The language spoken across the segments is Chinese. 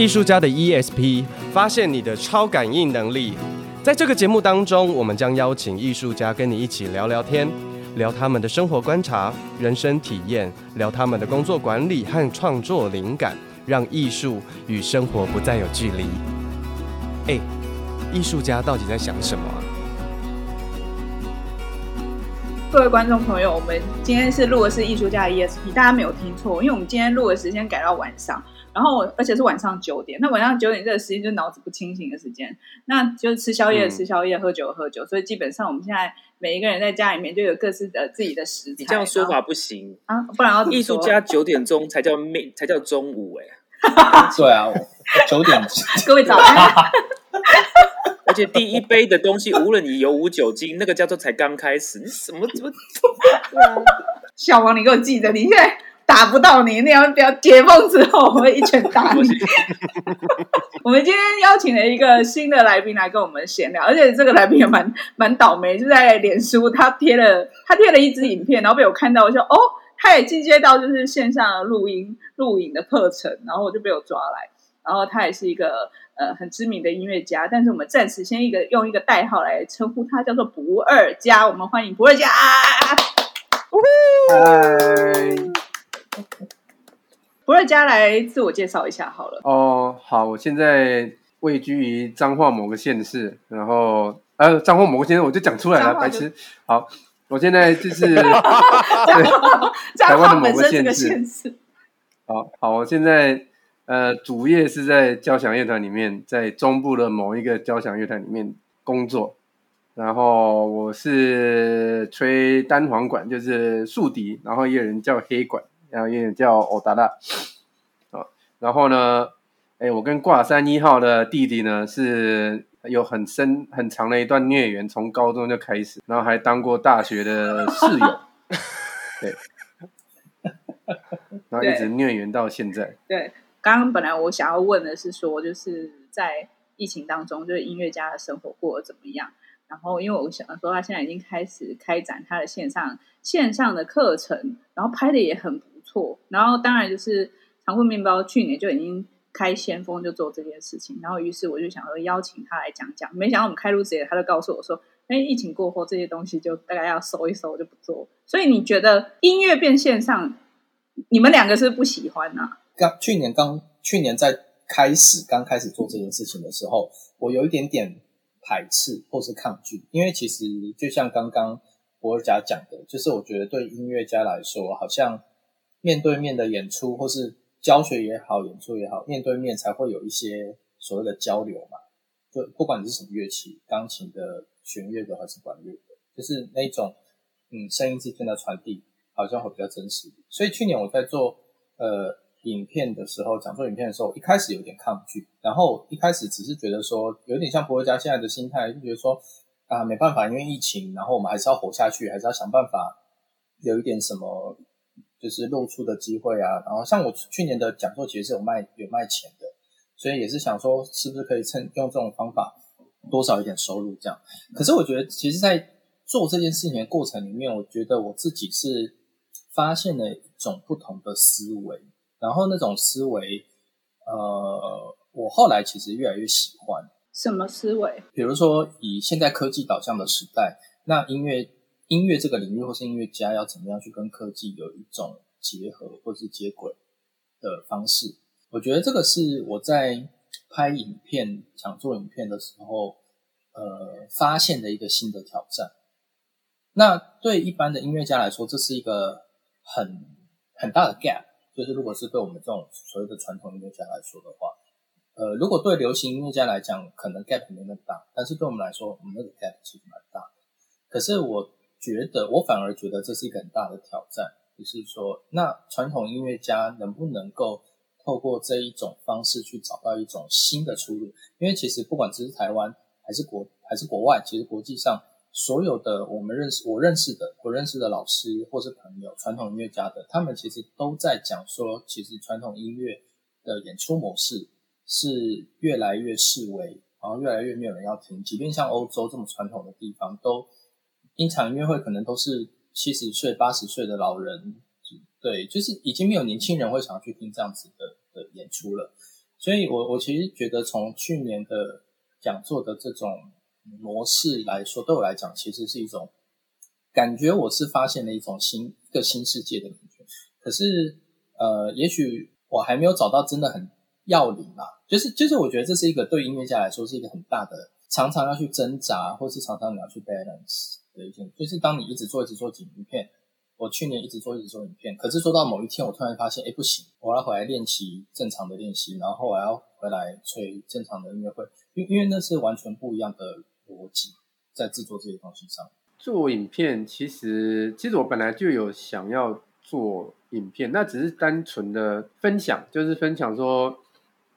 艺术家的 ESP，发现你的超感应能力。在这个节目当中，我们将邀请艺术家跟你一起聊聊天，聊他们的生活观察、人生体验，聊他们的工作管理和创作灵感，让艺术与生活不再有距离。哎，艺术家到底在想什么？各位观众朋友，我们今天是录的是艺术家的 ESP，大家没有听错，因为我们今天录的时间改到晚上。然后，而且是晚上九点。那晚上九点这个时间就是脑子不清醒的时间，那就是吃宵夜、吃宵夜、喝酒、喝酒。所以基本上我们现在每一个人在家里面就有各自的自己的食材。你这样说法不行啊，不然要艺术家九点钟才叫妹，才叫中午哎。对啊，九点。各位早安。而且第一杯的东西，无论你有无酒精，那个叫做才刚开始。你什么怎么？小王，你给我记得，你现在。打不到你，那样不要解封之后，我会一拳打你。我们今天邀请了一个新的来宾来跟我们闲聊，而且这个来宾也蛮蛮倒霉，就在脸书他贴了他贴了一支影片，然后被我看到，我说哦，他也进阶到就是线上录音录影的课程，然后我就被我抓来，然后他也是一个呃很知名的音乐家，但是我们暂时先一个用一个代号来称呼他，叫做不二家，我们欢迎不二家。嗨。不二家来自我介绍一下好了。哦，好，我现在位居于彰化某个县市，然后呃，彰化某个县市我就讲出来了，白痴。好，我现在就是 台湾的某个县市。好好，我现在呃，主业是在交响乐团里面，在中部的某一个交响乐团里面工作。然后我是吹单簧管，就是竖笛，然后也有人叫黑管。然后也叫欧达拉，然后呢，哎，我跟挂山一号的弟弟呢是有很深很长的一段孽缘，从高中就开始，然后还当过大学的室友，对，然后一直孽缘到现在。对，对，刚刚本来我想要问的是说，就是在疫情当中，就是音乐家的生活过得怎么样？然后，因为我想说，他现在已经开始开展他的线上线上的课程，然后拍的也很不错。然后，当然就是长棍面包去年就已经开先锋，就做这件事情。然后，于是我就想说邀请他来讲讲。没想到我们开录之前，他就告诉我说：“哎，疫情过后这些东西就大概要收一收，就不做。”所以，你觉得音乐变线上，你们两个是不，喜欢呢、刚去年刚去年在开始刚开始做这件事情的时候，我有一点点。排斥或是抗拒，因为其实就像刚刚博尔家讲的，就是我觉得对音乐家来说，好像面对面的演出或是教学也好，演出也好，面对面才会有一些所谓的交流嘛。就不管你是什么乐器，钢琴的、弦乐的还是管乐的，就是那种嗯声音之间的传递，好像会比较真实。所以去年我在做呃。影片的时候，讲做影片的时候，一开始有点抗拒，然后一开始只是觉得说，有点像博家现在的心态，就觉得说啊，没办法，因为疫情，然后我们还是要活下去，还是要想办法有一点什么，就是露出的机会啊。然后像我去年的讲座其实是有卖有卖钱的，所以也是想说，是不是可以趁用这种方法多少一点收入这样。可是我觉得，其实，在做这件事情的过程里面，我觉得我自己是发现了一种不同的思维。然后那种思维，呃，我后来其实越来越喜欢。什么思维？比如说，以现在科技导向的时代，那音乐音乐这个领域或是音乐家要怎么样去跟科技有一种结合或是接轨的方式？我觉得这个是我在拍影片、想做影片的时候，呃，发现的一个新的挑战。那对一般的音乐家来说，这是一个很很大的 gap。就是如果是对我们这种所谓的传统音乐家来说的话，呃，如果对流行音乐家来讲，可能 gap 没那么大，但是对我们来说，我们那个 gap 其实蛮大。可是我觉得，我反而觉得这是一个很大的挑战，就是说，那传统音乐家能不能够透过这一种方式去找到一种新的出路？因为其实不管只是台湾还是国还是国外，其实国际上。所有的我们认识、我认识的、我认识的老师或是朋友，传统音乐家的，他们其实都在讲说，其实传统音乐的演出模式是越来越式微，然后越来越没有人要听。即便像欧洲这么传统的地方，都一场音乐会可能都是七十岁、八十岁的老人，对，就是已经没有年轻人会想要去听这样子的的演出了。所以我我其实觉得从去年的讲座的这种模式来说，对我来讲其实是一种感觉，我是发现了一种新一个新世界的感觉。可是呃，也许我还没有找到真的很要领吧，就是就是我觉得这是一个对音乐家来说是一个很大的，常常要去挣扎，或是常常你要去 balance 一件，就是当你一直做一直做影片。我去年一直做一直做影片，可是做到某一天，我突然发现，哎，不行，我要回来练习正常的练习，然后我要回来吹正常的音乐会，因因为那是完全不一样的逻辑，在制作这些东西上。做影片其实，其实我本来就有想要做影片，那只是单纯的分享，就是分享说。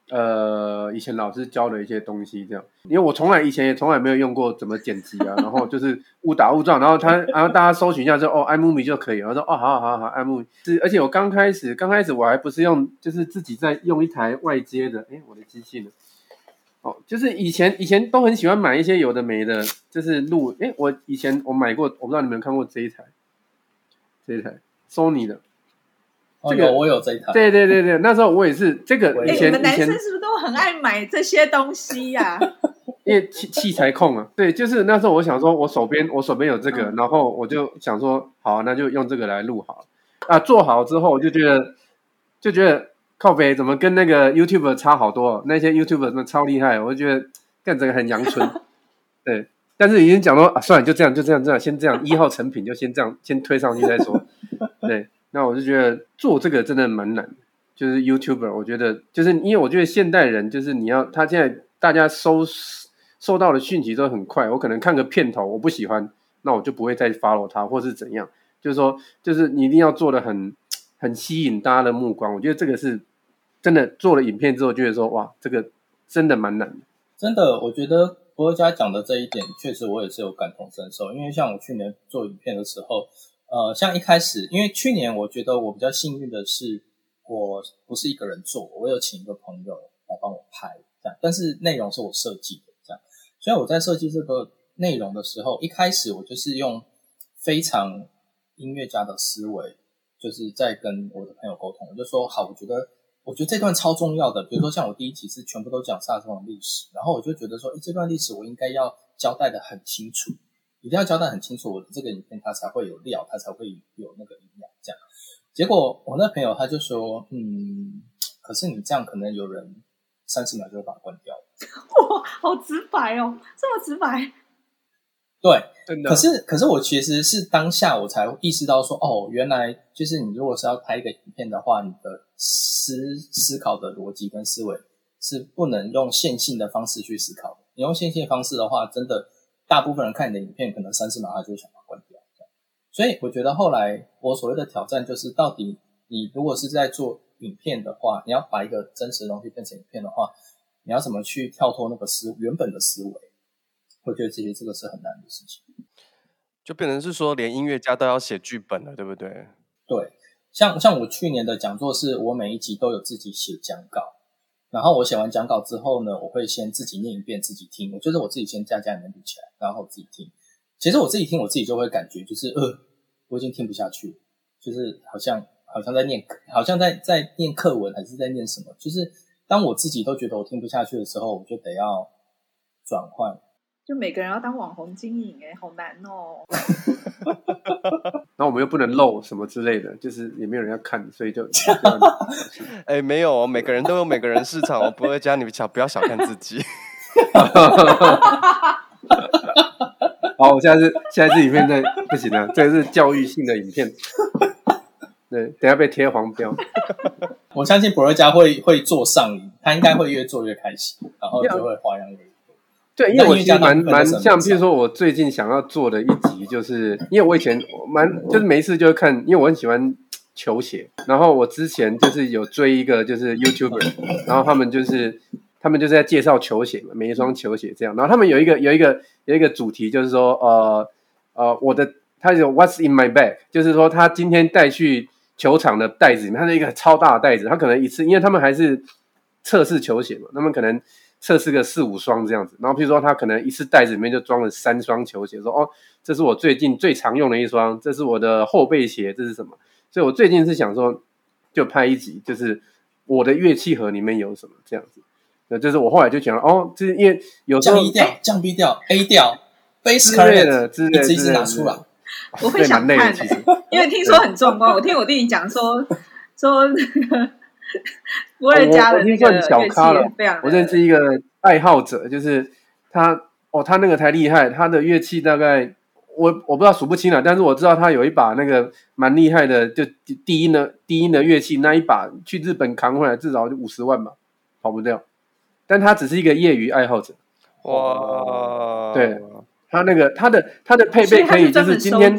呃，以前老师教的一些东西，这样，因为我从来以前也从来没有用过怎么剪辑啊，然后就是误打误撞，然后他，然后大家搜寻一下说，哦，iMovie 就可以，我说，哦，好好好好，iMovie 是，而且我刚开始，刚开始我还不是用，就是自己在用一台外接的，诶，我的机器呢？哦，就是以前以前都很喜欢买一些有的没的，就是录，诶，我以前我买过，我不知道你们有看过这一台，这一台 Sony 的。这个、哦、我有这一台，对对对对，那时候我也是这个。以前、欸、你们男生是不是都很爱买这些东西呀、啊？因为器器材控啊，对，就是那时候我想说，我手边我手边有这个，嗯、然后我就想说，好，那就用这个来录好啊。做好之后，我就觉得就觉得靠北怎么跟那个 YouTuber 差好多？那些 YouTuber 什么超厉害，我就觉得干这个很阳春。对，但是已经讲说啊，算了，就这样，就这样，这样先这样，一号成品就先这样，先推上去再说。对。那我就觉得做这个真的蛮难，就是 YouTuber，我觉得就是因为我觉得现代人就是你要他现在大家收收到的讯息都很快，我可能看个片头我不喜欢，那我就不会再 follow 他或是怎样，就是说就是你一定要做的很很吸引大家的目光，我觉得这个是真的做了影片之后觉得说哇，这个真的蛮难的。真的，我觉得博家讲的这一点确实我也是有感同身受，因为像我去年做影片的时候。呃，像一开始，因为去年我觉得我比较幸运的是，我不是一个人做，我有请一个朋友来帮我拍，这样，但是内容是我设计的，这样。所以我在设计这个内容的时候，一开始我就是用非常音乐家的思维，就是在跟我的朋友沟通，我就说好，我觉得我觉得这段超重要的，比如说像我第一集是全部都讲萨克斯风的历史，然后我就觉得说，诶，这段历史我应该要交代的很清楚。一定要交代很清楚，我的这个影片它才会有料，它才会有那个营养。这样，结果我那朋友他就说：“嗯，可是你这样可能有人三十秒就会把它关掉。”哇，好直白哦，这么直白。对，真的。可是，可是我其实是当下我才意识到说，哦，原来就是你如果是要拍一个影片的话，你的思思考的逻辑跟思维是不能用线性的方式去思考的。你用线性的方式的话，真的。大部分人看你的影片，可能三四秒他就会想要关掉。所以我觉得后来我所谓的挑战就是，到底你如果是在做影片的话，你要把一个真实的东西变成影片的话，你要怎么去跳脱那个思原本的思维？我觉得其实这个是很难的事情。就变成是说，连音乐家都要写剧本了，对不对？对，像像我去年的讲座是，我每一集都有自己写讲稿。然后我写完讲稿之后呢，我会先自己念一遍，自己听。我就是我自己先在家里面录起来，然后自己听。其实我自己听，我自己就会感觉就是，呃，我已经听不下去，就是好像好像在念，好像在在念课文，还是在念什么？就是当我自己都觉得我听不下去的时候，我就得要转换。就每个人要当网红经营，哎，好难哦。那我们又不能露什么之类的，就是也没有人要看，所以就，哎，没有，哦每个人都有每个人市场，我不会教你们小，不要小看自己。好，我现在是现在是影片在不行了，这个是教育性的影片，对，等下被贴黄标。我相信博瑞家会会做上瘾，他应该会越做越开心，然后就会花样越。对，因为我其实蛮蛮像，譬如说，我最近想要做的一集，就是因为我以前蛮就是没事就会看，因为我很喜欢球鞋，然后我之前就是有追一个就是 YouTuber，然后他们就是他们就是在介绍球鞋嘛，每一双球鞋这样，然后他们有一个有一个有一个主题就是说，呃呃，我的他有 What's in my bag，就是说他今天带去球场的袋子里面，他是一个超大的袋子，他可能一次，因为他们还是测试球鞋嘛，他们可能。测试个四五双这样子，然后譬如说他可能一次袋子里面就装了三双球鞋，说哦，这是我最近最常用的一双，这是我的后背鞋，这是什么？所以我最近是想说，就拍一集，就是我的乐器盒里面有什么这样子。那就是我后来就讲了，哦，就是因为有时候降 E 调、降 B 调、A 调、Bass 之类的，之类的，一直拿出来。我会想看，因为听说很壮观。我听我弟弟讲说，说那个波瑞嘉的那个乐器非常，我认识一个爱好者，就是他哦，他那个才厉害，他的乐器大概我我不知道数不清了，但是我知道他有一把那个蛮厉害的，就低音的低音的乐器，那一把去日本扛回来至少就五十万吧，跑不掉。但他只是一个业余爱好者，哇，对。他那个他的他的配备可以就是今天，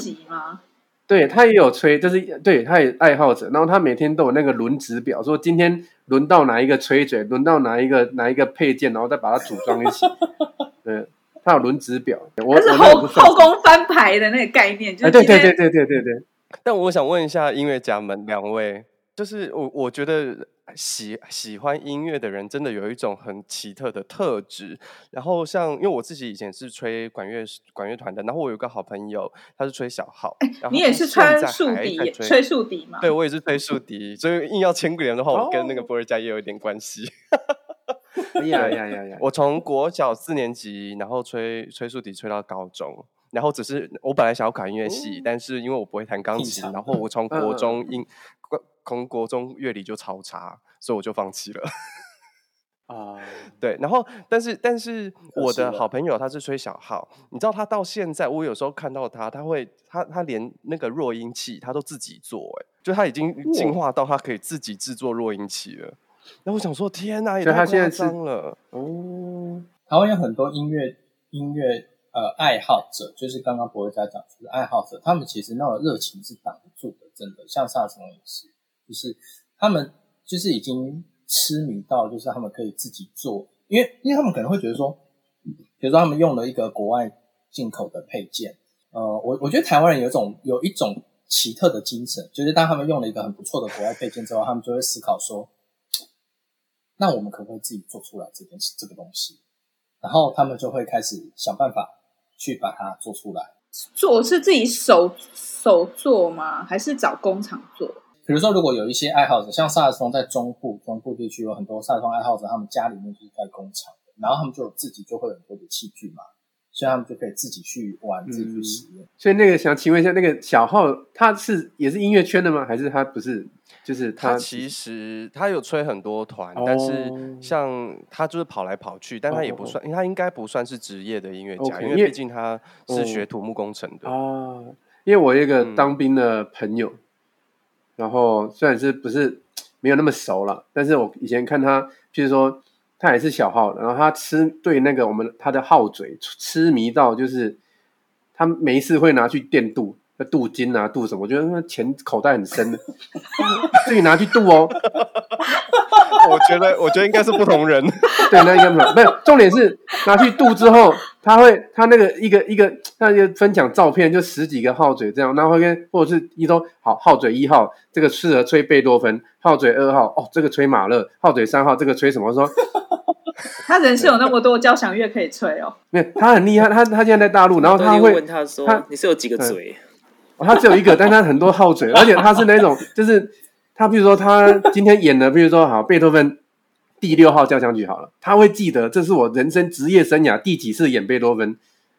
对他也有吹，就是对他也爱好者，然后他每天都有那个轮值表，说今天轮到哪一个吹嘴，轮到哪一个哪一个配件，然后再把它组装一起。对，他有轮值表，我是后后宫翻牌的那个概念，就是对对对对对对对。但我想问一下音乐家们两位，就是我我觉得。喜喜欢音乐的人真的有一种很奇特的特质。然后像，因为我自己以前是吹管乐管乐团的，然后我有个好朋友，他是吹小号。欸、你也是吹竖笛，吹竖笛吗？对，我也是吹竖笛，所以硬要牵连的话，我跟那个波瑞嘉也有一点关系。哎呀呀呀呀！我从国小四年级，然后吹吹竖笛吹到高中，然后只是我本来想要考音乐系，哦、但是因为我不会弹钢琴，然后我从国中音。嗯从国中乐理就超差，所以我就放弃了。啊，对，然后但是但是我的好朋友他是吹小号，你知道他到现在，我有时候看到他，他会他他连那个弱音器他都自己做，哎，就他已经进化到他可以自己制作弱音器了。那我想说，天哪，也太夸张了哦！台湾有很多音乐音乐呃爱好者，就是刚刚博瑞嘉讲出的爱好者，他们其实那种热情是挡不住的，真的，像萨松也是。就是他们就是已经痴迷到，就是他们可以自己做，因为因为他们可能会觉得说，比如说他们用了一个国外进口的配件，呃，我我觉得台湾人有一种有一种奇特的精神，就是当他们用了一个很不错的国外配件之后，他们就会思考说，那我们可不可以自己做出来这件事这个东西？然后他们就会开始想办法去把它做出来。做是自己手手做吗？还是找工厂做？比如说，如果有一些爱好者，像萨克斯风在中部、中部地区有很多萨克斯风爱好者，他们家里面就是在工厂的，然后他们就自己就会有很多的器具嘛，所以他们就可以自己去玩、嗯、自己去使用。所以那个想请问一下，那个小号他是也是音乐圈的吗？还是他不是？就是他，他其实他有吹很多团，哦、但是像他就是跑来跑去，但他也不算，哦、因为他应该不算是职业的音乐家，okay, 因为毕竟他是学土木工程的啊、哦。因为我一个当兵的朋友。嗯然后虽然是不是没有那么熟了，但是我以前看他，就是说他也是小号的，然后他吃对那个我们他的号嘴痴迷到，就是他没事会拿去电镀，那镀金啊镀什么，我觉得那钱口袋很深的，自己拿去镀哦。我觉得，我觉得应该是不同人。对，那应该没有，没有。重点是拿去度之后，他会，他那个一个一个，那就分享照片，就十几个号嘴这样，然后会跟或者是一周，好，号嘴一号这个适合吹贝多芬，号嘴二号哦，这个吹马勒，号嘴三号这个吹什么？说 他人是有那么多交响乐可以吹哦。没有，他很厉害，他他现在在大陆，然后他会问他说，他你是有几个嘴？哦，他只有一个，但他很多号嘴，而且他是那种就是。他比如说，他今天演的，比如说好贝多芬第六号交响曲好了，他会记得这是我人生职业生涯第几次演贝多芬，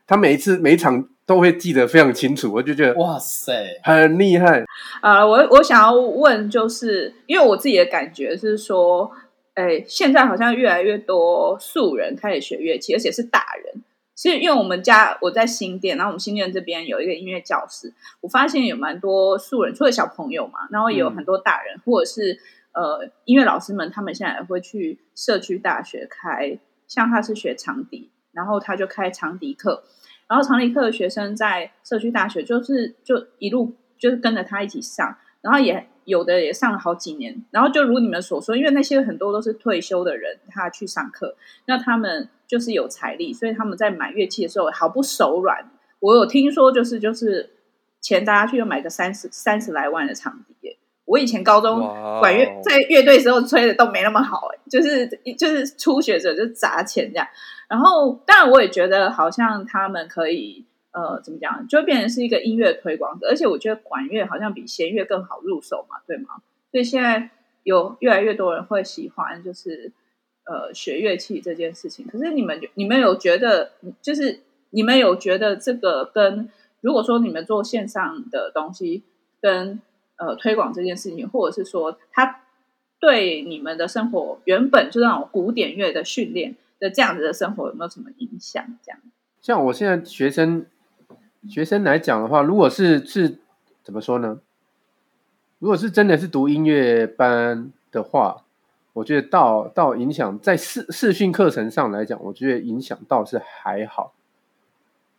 他每一次每一场都会记得非常清楚，我就觉得哇塞，很厉害。啊、呃，我我想要问，就是因为我自己的感觉是说，哎，现在好像越来越多素人开始学乐器，而且是大人。其实，因为我们家我在新店，然后我们新店这边有一个音乐教室，我发现有蛮多素人，除了小朋友嘛，然后也有很多大人，嗯、或者是呃音乐老师们，他们现在也会去社区大学开，像他是学长笛，然后他就开长笛课，然后长笛课的学生在社区大学就是就一路就是跟着他一起上，然后也。有的也上了好几年，然后就如你们所说，因为那些很多都是退休的人，他去上课，那他们就是有财力，所以他们在买乐器的时候毫不手软。我有听说，就是就是钱大家去又买个三十三十来万的长笛。我以前高中管乐在乐队时候吹的都没那么好，哎，就是就是初学者就砸钱这样。然后当然我也觉得好像他们可以。呃，怎么讲？就会变成是一个音乐推广者，而且我觉得管乐好像比弦乐更好入手嘛，对吗？所以现在有越来越多人会喜欢，就是呃学乐器这件事情。可是你们你们有觉得，就是你们有觉得这个跟如果说你们做线上的东西跟呃推广这件事情，或者是说它对你们的生活原本就那种古典乐的训练的这样子的生活有没有什么影响？这样，像我现在学生学生来讲的话，如果是是怎么说呢？如果是真的是读音乐班的话，我觉得到到影响在视视讯课程上来讲，我觉得影响倒是还好。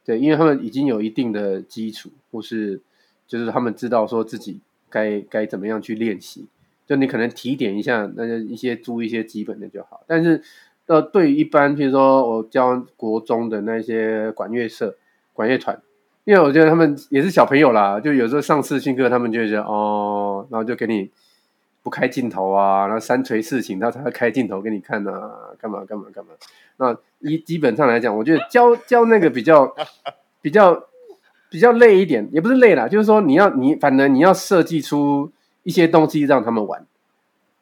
对，因为他们已经有一定的基础，或是就是他们知道说自己该该怎么样去练习。就你可能提点一下，那就一些注意一些基本的就好。但是呃，对于一般，譬如说我教国中的那些管乐社、管乐团。因为我觉得他们也是小朋友啦，就有时候上视讯课，他们就觉得哦，然后就给你不开镜头啊，然后三锤四请他才会开镜头给你看啊，干嘛干嘛干嘛。那一基本上来讲，我觉得教 教那个比较比较比较累一点，也不是累啦，就是说你要你反正你要设计出一些东西让他们玩。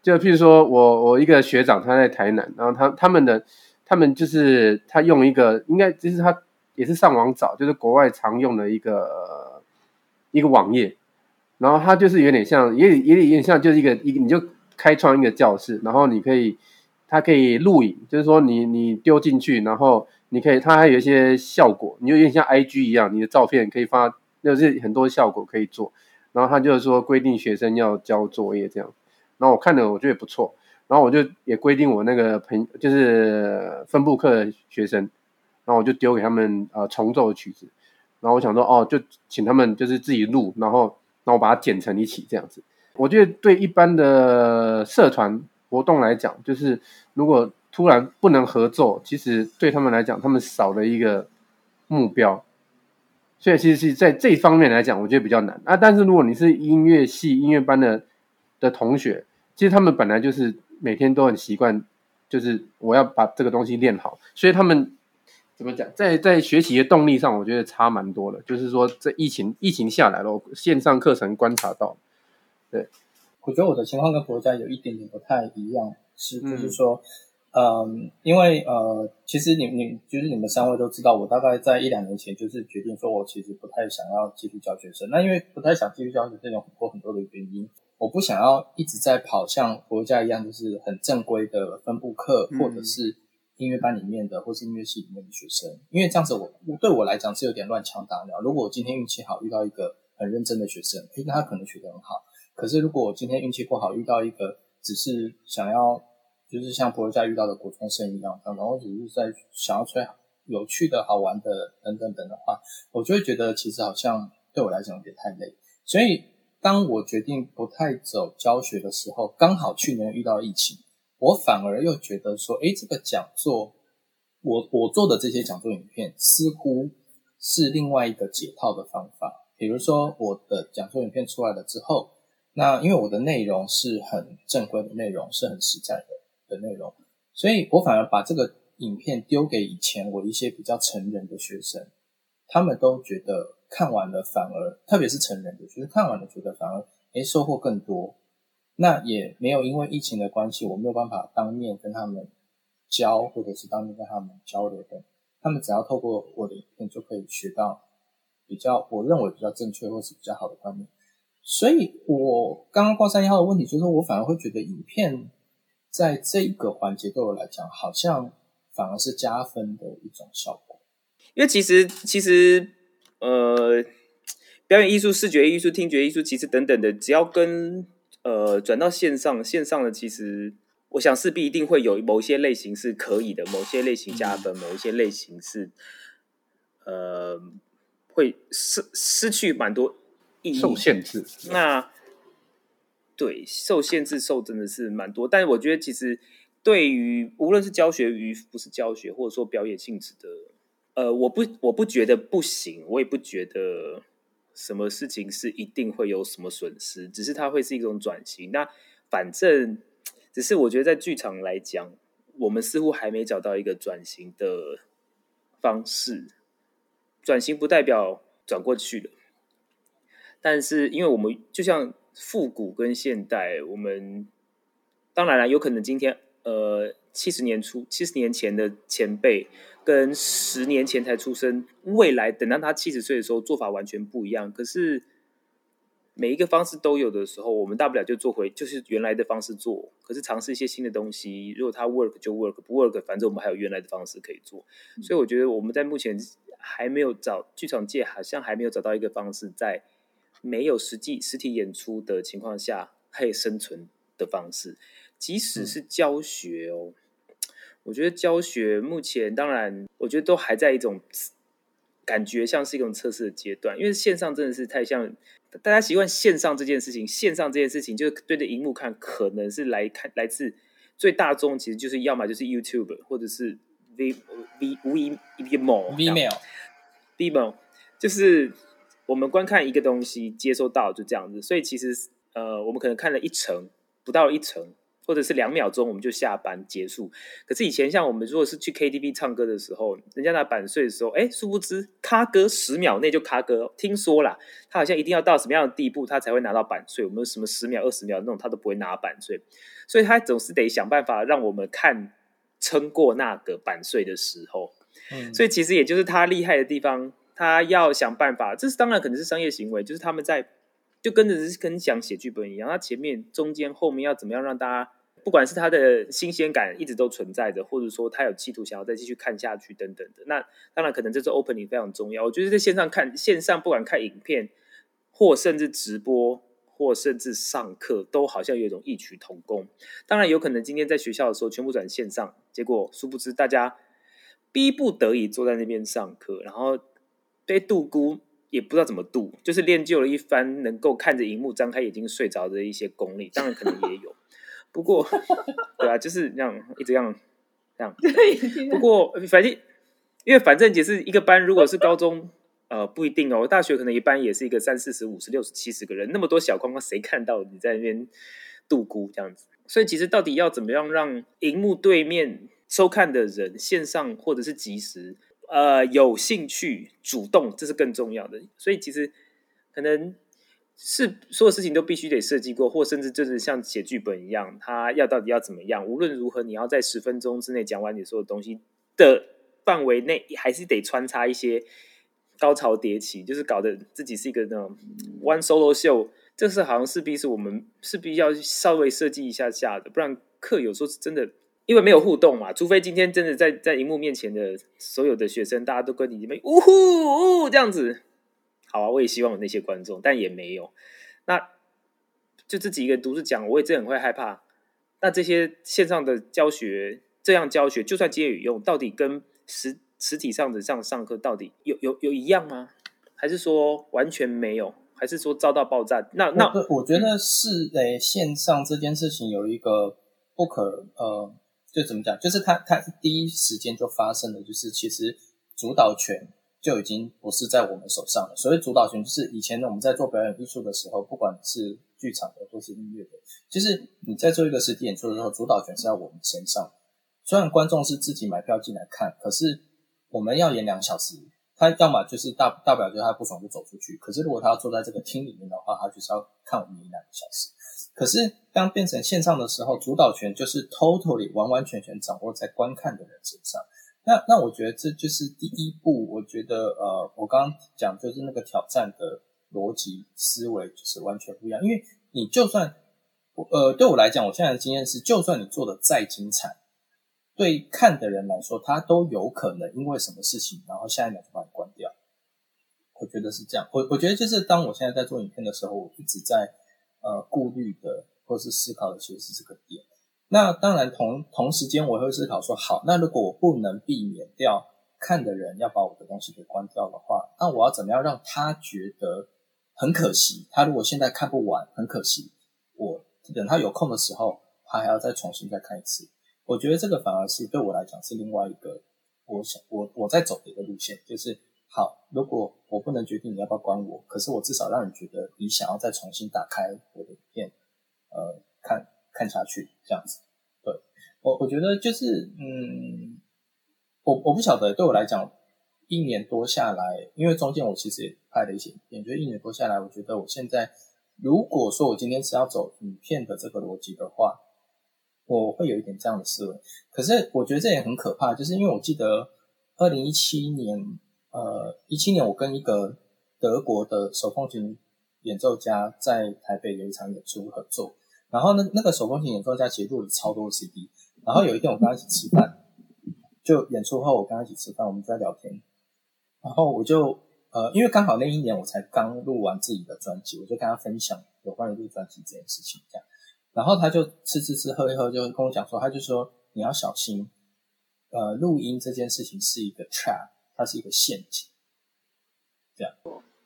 就譬如说我我一个学长他在台南，然后他他们的他们就是他用一个应该就是他。也是上网找，就是国外常用的一个一个网页，然后它就是有点像，也也有点像，就是一个一个，你就开创一个教室，然后你可以，它可以录影，就是说你你丢进去，然后你可以，它还有一些效果，你就有点像 IG 一样，你的照片可以发，就是很多效果可以做，然后他就是说规定学生要交作业这样，然后我看了我觉得也不错，然后我就也规定我那个朋就是分部课的学生。然后我就丢给他们呃重奏的曲子，然后我想说哦，就请他们就是自己录，然后然后我把它剪成一起这样子。我觉得对一般的社团活动来讲，就是如果突然不能合作，其实对他们来讲，他们少了一个目标，所以其实是在这一方面来讲，我觉得比较难啊。但是如果你是音乐系音乐班的的同学，其实他们本来就是每天都很习惯，就是我要把这个东西练好，所以他们。怎么讲？在在学习的动力上，我觉得差蛮多的。就是说，这疫情疫情下来了，线上课程观察到，对，我觉得我的情况跟国家有一点点不太一样，是就是说，嗯，嗯，因为呃，其实你你就是你们三位都知道，我大概在一两年前就是决定说，我其实不太想要继续教学生。那因为不太想继续教学生，有很多很多的原因，我不想要一直在跑像国家一样，就是很正规的分布课，嗯、或者是。音乐班里面的，或是音乐系里面的学生，因为这样子我，对我来讲是有点乱枪打鸟。如果我今天运气好，遇到一个很认真的学生，诶，那他可能学得很好。可是如果我今天运气不好，遇到一个只是想要，就是像博家遇到的国中生一样，然后只是在想要吹有趣的好玩的等等等的话，我就会觉得其实好像对我来讲有点太累。所以当我决定不太走教学的时候，刚好去年遇到疫情。我反而又觉得说，诶，这个讲座，我我做的这些讲座影片，似乎是另外一个解套的方法。比如说，我的讲座影片出来了之后，那因为我的内容是很正规的内容，是很实在的的内容，所以我反而把这个影片丢给以前我一些比较成人的学生，他们都觉得看完了反而，特别是成人的，学生看完了觉得反而，诶，收获更多。那也没有因为疫情的关系，我没有办法当面跟他们教，或者是当面跟他们交流的。他们只要透过我的影片，就可以学到比较我认为比较正确或是比较好的观念。所以，我刚刚挂三一号的问题，就是我反而会觉得影片在这一个环节对我来讲，好像反而是加分的一种效果。因为其实，其实，呃，表演艺术、视觉艺术、听觉艺术，其实等等的，只要跟呃，转到线上，线上的其实，我想势必一定会有某些类型是可以的，某些类型加分，某一些类型是，呃，会失失去蛮多意义，受限制。那对，受限制受真的是蛮多，但是我觉得其实对于无论是教学与不是教学，或者说表演性质的，呃，我不我不觉得不行，我也不觉得。什么事情是一定会有什么损失？只是它会是一种转型。那反正只是我觉得在剧场来讲，我们似乎还没找到一个转型的方式。转型不代表转过去了，但是因为我们就像复古跟现代，我们当然了，有可能今天呃七十年出七十年前的前辈跟十年前才出生，未来等到他七十岁的时候做法完全不一样。可是每一个方式都有的时候，我们大不了就做回就是原来的方式做。可是尝试一些新的东西，如果它 work 就 work，不 work 反正我们还有原来的方式可以做。所以我觉得我们在目前还没有找剧场界好像还没有找到一个方式，在没有实际实体演出的情况下可以生存的方式。即使是教学哦，我觉得教学目前当然，我觉得都还在一种感觉像是一种测试的阶段，因为线上真的是太像。大家习惯线上这件事情，线上这件事情就是对着荧幕看，可能是来看来自最大众，其实就是要么就是 YouTube 或者是 V V V Vimeo Vimeo Vimeo，就是我们观看一个东西，接收到就这样子，所以其实呃，我们可能看了一层，不到一层。或者是两秒钟我们就下班结束。可是以前像我们如果是去 KTV 唱歌的时候，人家拿版税的时候，哎，殊不知卡歌十秒内就卡歌。听说啦，他好像一定要到什么样的地步，他才会拿到版税。我们什么十秒、二十秒那种，他都不会拿版税。所以他总是得想办法让我们看撑过那个版税的时候。嗯，所以其实也就是他厉害的地方，他要想办法。这是当然可能是商业行为，就是他们在。就跟着是跟想写剧本一样，他前面、中间、后面要怎么样让大家，不管是他的新鲜感一直都存在的，或者说他有企图想要再继续看下去等等的，那当然可能这是 opening 非常重要。我觉得在线上看线上，不管看影片，或甚至直播，或甚至上课，都好像有一种异曲同工。当然有可能今天在学校的时候全部转线上，结果殊不知大家逼不得已坐在那边上课，然后被杜估。也不知道怎么度，就是练就了一番能够看着荧幕张开眼睛睡着的一些功力，当然可能也有。不过，对啊，就是这样一直这样这样。不过，反正因为反正也是一个班，如果是高中，呃，不一定哦。大学可能一班也是一个三四十、五十、六十、七十个人，那么多小框框，谁看到你在那边度孤这样子？所以，其实到底要怎么样让荧幕对面收看的人，线上或者是即时？呃，有兴趣主动，这是更重要的。所以其实可能是所有事情都必须得设计过，或甚至就是像写剧本一样，他要到底要怎么样？无论如何，你要在十分钟之内讲完你所有东西的范围内，还是得穿插一些高潮迭起，就是搞得自己是一个那种 one solo show。这是好像势必是我们势必要稍微设计一下下的，不然课有时候是真的。因为没有互动嘛，除非今天真的在在荧幕面前的所有的学生，大家都跟你们呜呼呜这样子，好啊，我也希望有那些观众，但也没有。那就这几个独自讲，我也真的很会害怕。那这些线上的教学，这样教学，就算今天有用，到底跟实实体上的这样上课，到底有有有一样吗？还是说完全没有？还是说遭到爆炸？那那我，我觉得是诶，线上这件事情有一个不可呃。就怎么讲？就是他他第一时间就发生了，就是其实主导权就已经不是在我们手上了。所谓主导权，就是以前呢我们在做表演艺术的时候，不管是剧场的或是音乐的，其实你在做一个实体演出的时候，主导权是在我们身上。虽然观众是自己买票进来看，可是我们要演两小时，他要么就是大大不了就他不爽就走出去。可是如果他要坐在这个厅里面的话，他就是要看我们演两个小时。可是，当变成线上的时候，主导权就是 totally 完完全全掌握在观看的人身上。那那我觉得这就是第一步。我觉得呃，我刚刚讲就是那个挑战的逻辑思维就是完全不一样。因为你就算呃，对我来讲，我现在的经验是，就算你做的再精彩，对看的人来说，他都有可能因为什么事情，然后下一秒就把你关掉。我觉得是这样。我我觉得就是当我现在在做影片的时候，我一直在。呃，顾虑的或是思考的其实是这个点。那当然同，同时间我会思考说，好，那如果我不能避免掉看的人要把我的东西给关掉的话，那我要怎么样让他觉得很可惜？他如果现在看不完，很可惜。我等他有空的时候，他还要再重新再看一次。我觉得这个反而是对我来讲是另外一个我想我我在走的一个路线，就是。好，如果我不能决定你要不要关我，可是我至少让你觉得你想要再重新打开我的影片，呃，看看下去这样子。对，我我觉得就是，嗯，我我不晓得，对我来讲，一年多下来，因为中间我其实也拍了一些影片，觉得一年多下来，我觉得我现在如果说我今天是要走影片的这个逻辑的话，我会有一点这样的思维。可是我觉得这也很可怕，就是因为我记得二零一七年，呃，一七年我跟一个德国的手风琴演奏家在台北有一场演出合作，然后呢，那个手风琴演奏家其实录了超多 CD，然后有一天我跟他一起吃饭，就演出后我跟他一起吃饭，我们就在聊天，然后我就。呃，因为刚好那一年我才刚录完自己的专辑，我就跟他分享有关于录专辑这件事情，这样，然后他就吃吃吃喝一喝，就跟我讲说，他就说你要小心，呃，录音这件事情是一个 trap，它是一个陷阱，这样，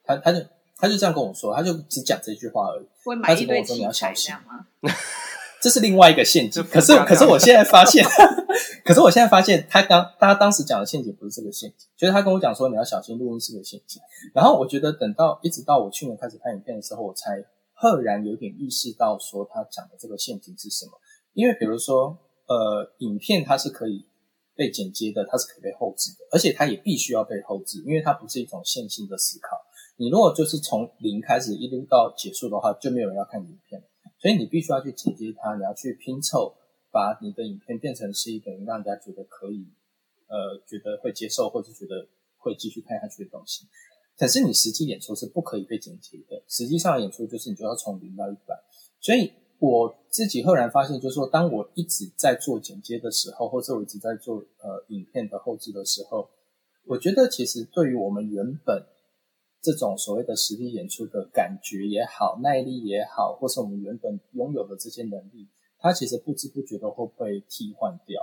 他他就他就这样跟我说，他就只讲这句话而已，他只跟我说你要小心。这是另外一个陷阱，可是可是我现在发现，可是我现在发现，他刚他当时讲的陷阱不是这个陷阱，就是他跟我讲说你要小心录音室的陷阱。然后我觉得等到一直到我去年开始拍影片的时候，我才赫然有点意识到说他讲的这个陷阱是什么。因为比如说，呃，影片它是可以被剪接的，它是可以被后置的，而且它也必须要被后置，因为它不是一种线性的思考。你如果就是从零开始一路到结束的话，就没有人要看影片。所以你必须要去剪接它，你要去拼凑，把你的影片变成是一个让人家觉得可以，呃，觉得会接受，或者觉得会继续看下去的东西。可是你实际演出是不可以被剪接的，实际上演出就是你就要从零到一百。所以我自己赫然发现，就是说，当我一直在做剪接的时候，或者我一直在做呃影片的后制的时候，我觉得其实对于我们原本。这种所谓的实体演出的感觉也好，耐力也好，或是我们原本拥有的这些能力，它其实不知不觉的会被替换掉？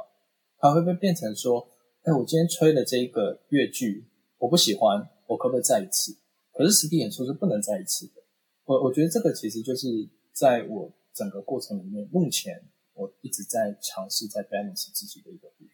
它会不会变成说，哎，我今天吹的这个乐句我不喜欢，我可不可以再一次？可是实体演出是不能再一次的。我我觉得这个其实就是在我整个过程里面，目前我一直在尝试在 balance 自己的一个部分。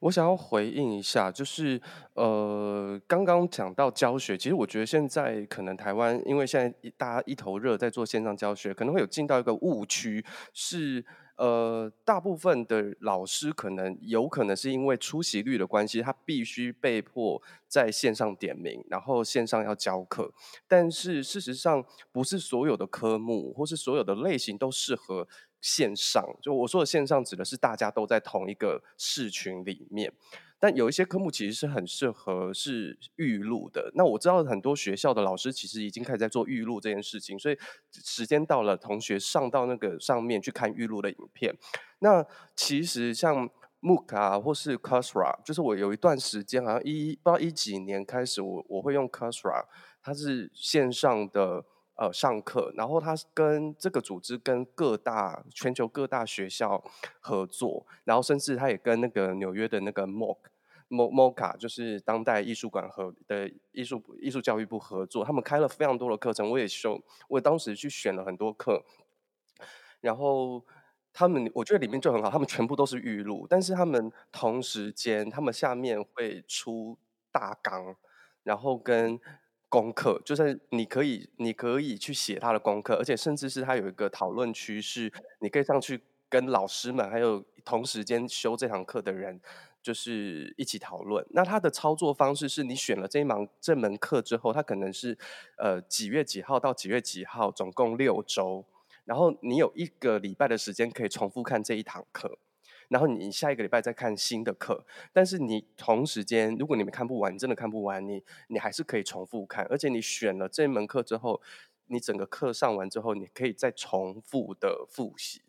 我想要回应一下，就是呃，刚刚讲到教学，其实我觉得现在可能台湾，因为现在大家一头热在做线上教学，可能会有进到一个误区，是呃，大部分的老师可能有可能是因为出席率的关系，他必须被迫在线上点名，然后线上要教课，但是事实上不是所有的科目或是所有的类型都适合。线上，就我说的线上，指的是大家都在同一个市群里面。但有一些科目其实是很适合是预录的。那我知道很多学校的老师其实已经开始在做预录这件事情，所以时间到了，同学上到那个上面去看预录的影片。那其实像 MOOC 啊，或是 c a s r a 就是我有一段时间好像一不知道一几年开始我，我会用 c a s r a 它是线上的。呃，上课，然后他跟这个组织跟各大全球各大学校合作，然后甚至他也跟那个纽约的那个 MOOC MOCA 就是当代艺术馆和的艺术艺术教育部合作，他们开了非常多的课程，我也修，我当时去选了很多课，然后他们我觉得里面就很好，他们全部都是预录，但是他们同时间他们下面会出大纲，然后跟。功课就是你可以，你可以去写他的功课，而且甚至是他有一个讨论区，是你可以上去跟老师们，还有同时间修这堂课的人，就是一起讨论。那它的操作方式是你选了这一门这门课之后，它可能是呃几月几号到几月几号，总共六周，然后你有一个礼拜的时间可以重复看这一堂课。然后你下一个礼拜再看新的课，但是你同时间，如果你们看不完，你真的看不完，你你还是可以重复看，而且你选了这门课之后，你整个课上完之后，你可以再重复的复习。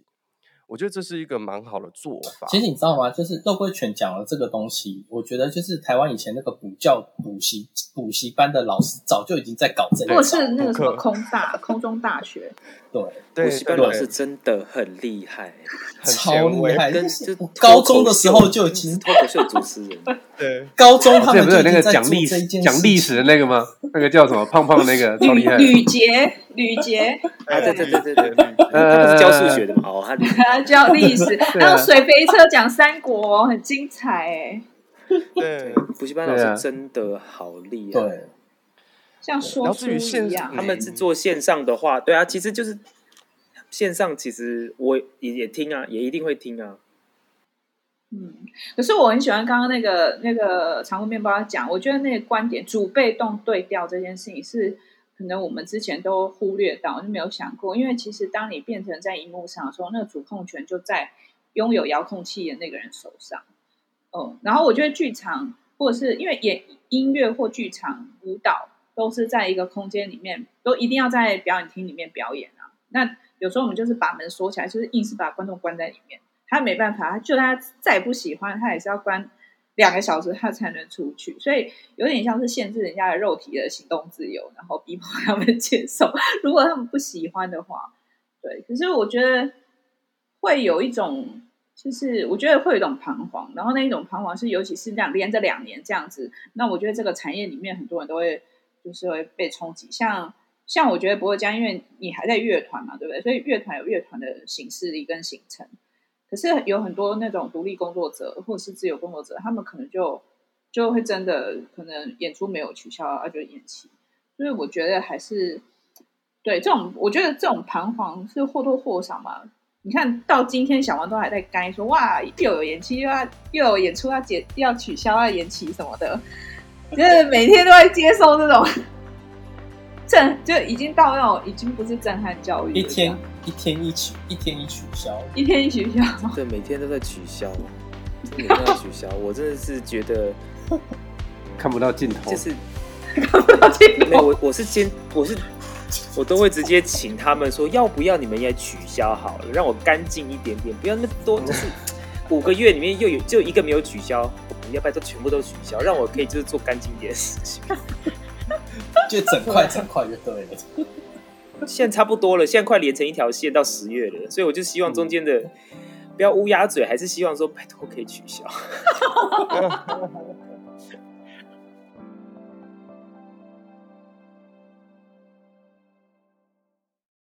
我觉得这是一个蛮好的做法。其实你知道吗？就是肉桂犬讲了这个东西，我觉得就是台湾以前那个补教补习补习班的老师早就已经在搞这个，或者是那个什么空大空中大学，对，补习班老师真的很厉害，超厉害。跟高中的时候就已经脱口秀主持人，对，高中他们不是有那个讲历史讲历史的那个吗？那个叫什么胖胖那个超厉害，吕杰吕杰，啊对对对对对，他是教数学的嘛？哦，他。教历史，还有水肥车讲三国，很精彩哎。对，补习班老师真的好厉害，对，像说书一样。他们是做线上的话，对啊，其实就是线上，其实我也也听啊，也一定会听啊。嗯，可是我很喜欢刚刚那个那个长棍面包讲，我觉得那个观点主被动对调这件事情是。可能我们之前都忽略到，就没有想过，因为其实当你变成在荧幕上的时候，那个主控权就在拥有遥控器的那个人手上。哦，然后我觉得剧场或者是因为演音乐或剧场舞蹈都是在一个空间里面，都一定要在表演厅里面表演啊。那有时候我们就是把门锁起来，就是硬是把观众关在里面。他没办法，他就他再不喜欢，他也是要关两个小时，他才能出去。所以有点像是限制人家的肉体的行动自由，然后逼迫他们接受。如果他们不喜欢的话，对。可是我觉得会有一种，就是我觉得会有一种彷徨。然后那一种彷徨是，尤其是这样连着两年这样子，那我觉得这个产业里面很多人都会就是会被冲击。像像我觉得不会这样，因为你还在乐团嘛，对不对？所以乐团有乐团的形式力跟形成。可是有很多那种独立工作者或者是自由工作者，他们可能就就会真的可能演出没有取消啊，就延期。所以我觉得还是对这种，我觉得这种彷徨是或多或少嘛。你看到今天小王都还在干说哇，又有延期，又要又有演出要解要取消要延期什么的，就是每天都在接受这种 震，就已经到那种已经不是震撼教育一天。一天一取，一天一取消，一天一取消。对，每天都在取消，每天都在取消。我真的是觉得 看不到尽头，就是看不到尽头。没有，我我是先，我是我都会直接请他们说，要不要你们也取消好了，让我干净一点点，不要那么多。就是五个月里面又有就一个没有取消，你要不然都全部都取消，让我可以就是做干净一点的事情，就整块整块就对了。现在差不多了，现在快连成一条线到十月了，所以我就希望中间的不要乌鸦嘴，还是希望说拜托可以取消。